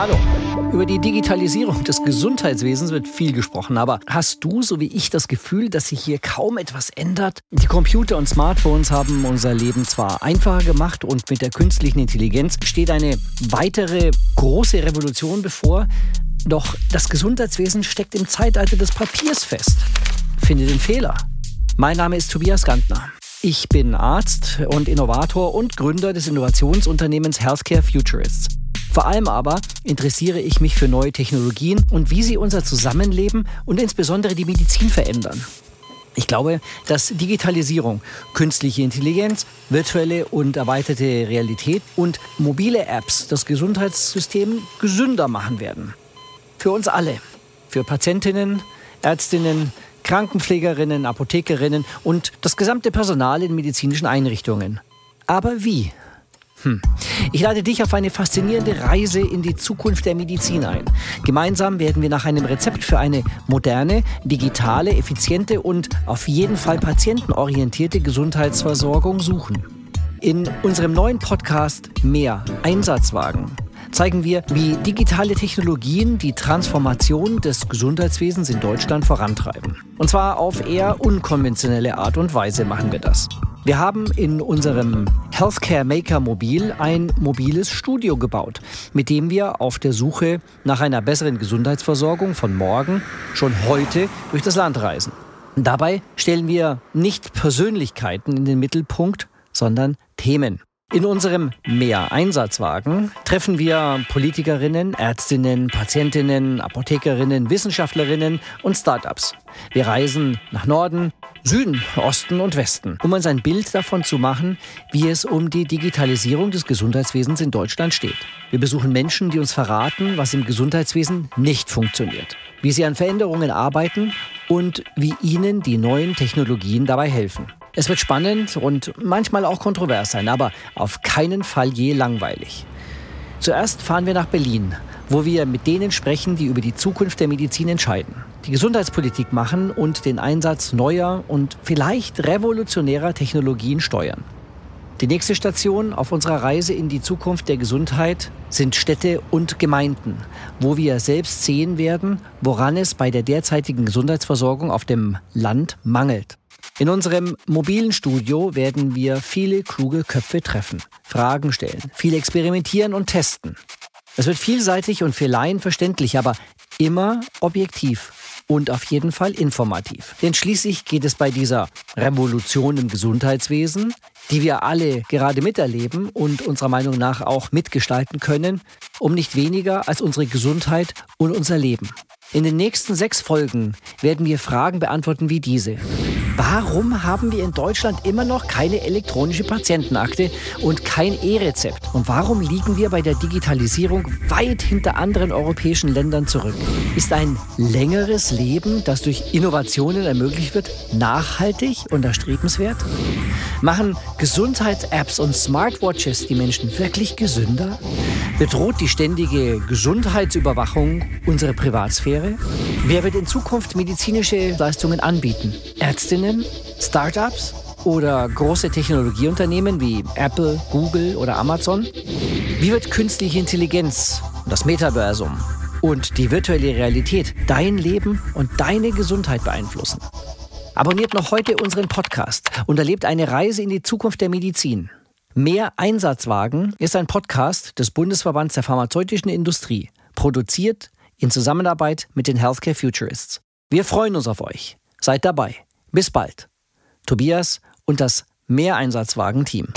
Hallo. Über die Digitalisierung des Gesundheitswesens wird viel gesprochen, aber hast du, so wie ich, das Gefühl, dass sich hier kaum etwas ändert? Die Computer und Smartphones haben unser Leben zwar einfacher gemacht und mit der künstlichen Intelligenz steht eine weitere große Revolution bevor, doch das Gesundheitswesen steckt im Zeitalter des Papiers fest. Finde den Fehler. Mein Name ist Tobias Gantner. Ich bin Arzt und Innovator und Gründer des Innovationsunternehmens Healthcare Futurists. Vor allem aber interessiere ich mich für neue Technologien und wie sie unser Zusammenleben und insbesondere die Medizin verändern. Ich glaube, dass Digitalisierung, künstliche Intelligenz, virtuelle und erweiterte Realität und mobile Apps das Gesundheitssystem gesünder machen werden. Für uns alle. Für Patientinnen, Ärztinnen, Krankenpflegerinnen, Apothekerinnen und das gesamte Personal in medizinischen Einrichtungen. Aber wie? Hm. Ich lade dich auf eine faszinierende Reise in die Zukunft der Medizin ein. Gemeinsam werden wir nach einem Rezept für eine moderne, digitale, effiziente und auf jeden Fall patientenorientierte Gesundheitsversorgung suchen. In unserem neuen Podcast Mehr Einsatzwagen zeigen wir, wie digitale Technologien die Transformation des Gesundheitswesens in Deutschland vorantreiben. Und zwar auf eher unkonventionelle Art und Weise machen wir das. Wir haben in unserem Healthcare Maker Mobil ein mobiles Studio gebaut, mit dem wir auf der Suche nach einer besseren Gesundheitsversorgung von morgen schon heute durch das Land reisen. Dabei stellen wir nicht Persönlichkeiten in den Mittelpunkt, sondern Themen. In unserem Mehr-Einsatzwagen treffen wir Politikerinnen, Ärztinnen, Patientinnen, Apothekerinnen, Wissenschaftlerinnen und Startups. Wir reisen nach Norden, Süden, Osten und Westen, um uns ein Bild davon zu machen, wie es um die Digitalisierung des Gesundheitswesens in Deutschland steht. Wir besuchen Menschen, die uns verraten, was im Gesundheitswesen nicht funktioniert, wie sie an Veränderungen arbeiten und wie ihnen die neuen Technologien dabei helfen. Es wird spannend und manchmal auch kontrovers sein, aber auf keinen Fall je langweilig. Zuerst fahren wir nach Berlin, wo wir mit denen sprechen, die über die Zukunft der Medizin entscheiden, die Gesundheitspolitik machen und den Einsatz neuer und vielleicht revolutionärer Technologien steuern. Die nächste Station auf unserer Reise in die Zukunft der Gesundheit sind Städte und Gemeinden, wo wir selbst sehen werden, woran es bei der derzeitigen Gesundheitsversorgung auf dem Land mangelt. In unserem mobilen Studio werden wir viele kluge Köpfe treffen, Fragen stellen, viel experimentieren und testen. Es wird vielseitig und für Laien verständlich, aber immer objektiv und auf jeden Fall informativ. Denn schließlich geht es bei dieser Revolution im Gesundheitswesen, die wir alle gerade miterleben und unserer Meinung nach auch mitgestalten können, um nicht weniger als unsere Gesundheit und unser Leben. In den nächsten sechs Folgen werden wir Fragen beantworten wie diese. Warum haben wir in Deutschland immer noch keine elektronische Patientenakte und kein E-Rezept? Und warum liegen wir bei der Digitalisierung weit hinter anderen europäischen Ländern zurück? Ist ein längeres Leben, das durch Innovationen ermöglicht wird, nachhaltig und erstrebenswert? Machen Gesundheits-Apps und Smartwatches die Menschen wirklich gesünder? Bedroht die ständige Gesundheitsüberwachung unsere Privatsphäre? Wer wird in Zukunft medizinische Leistungen anbieten? Ärztinnen? Startups oder große Technologieunternehmen wie Apple, Google oder Amazon? Wie wird künstliche Intelligenz, das Metaversum und die virtuelle Realität dein Leben und deine Gesundheit beeinflussen? Abonniert noch heute unseren Podcast und erlebt eine Reise in die Zukunft der Medizin. Mehr Einsatzwagen ist ein Podcast des Bundesverbands der pharmazeutischen Industrie, produziert in Zusammenarbeit mit den Healthcare Futurists. Wir freuen uns auf euch. Seid dabei. Bis bald. Tobias und das Mehreinsatzwagen-Team.